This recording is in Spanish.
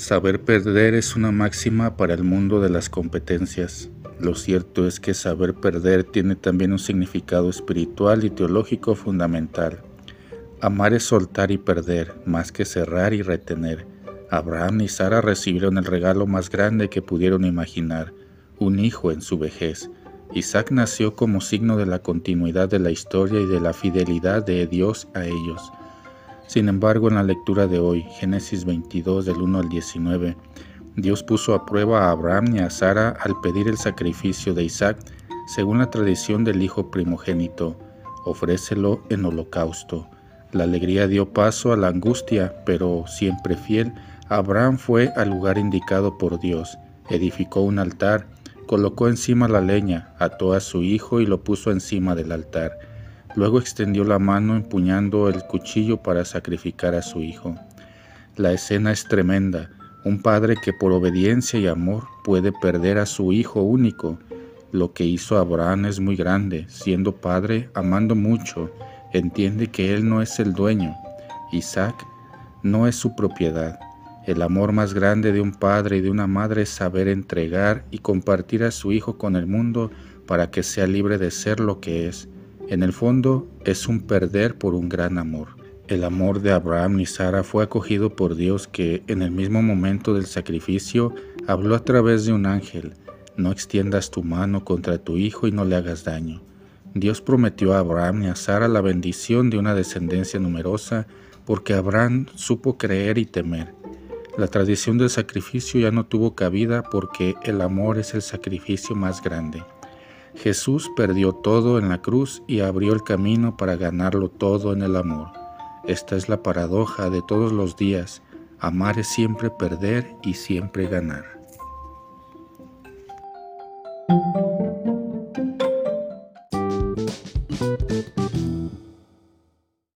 Saber perder es una máxima para el mundo de las competencias. Lo cierto es que saber perder tiene también un significado espiritual y teológico fundamental. Amar es soltar y perder, más que cerrar y retener. Abraham y Sara recibieron el regalo más grande que pudieron imaginar, un hijo en su vejez. Isaac nació como signo de la continuidad de la historia y de la fidelidad de Dios a ellos. Sin embargo, en la lectura de hoy, Génesis 22 del 1 al 19, Dios puso a prueba a Abraham y a Sara al pedir el sacrificio de Isaac según la tradición del hijo primogénito. Ofrécelo en holocausto. La alegría dio paso a la angustia, pero siempre fiel, Abraham fue al lugar indicado por Dios, edificó un altar, colocó encima la leña, ató a su hijo y lo puso encima del altar. Luego extendió la mano empuñando el cuchillo para sacrificar a su hijo. La escena es tremenda. Un padre que por obediencia y amor puede perder a su hijo único. Lo que hizo Abraham es muy grande. Siendo padre, amando mucho, entiende que él no es el dueño. Isaac no es su propiedad. El amor más grande de un padre y de una madre es saber entregar y compartir a su hijo con el mundo para que sea libre de ser lo que es en el fondo es un perder por un gran amor. El amor de Abraham y Sara fue acogido por Dios que en el mismo momento del sacrificio habló a través de un ángel, no extiendas tu mano contra tu hijo y no le hagas daño. Dios prometió a Abraham y a Sara la bendición de una descendencia numerosa porque Abraham supo creer y temer. La tradición del sacrificio ya no tuvo cabida porque el amor es el sacrificio más grande. Jesús perdió todo en la cruz y abrió el camino para ganarlo todo en el amor. Esta es la paradoja de todos los días. Amar es siempre perder y siempre ganar.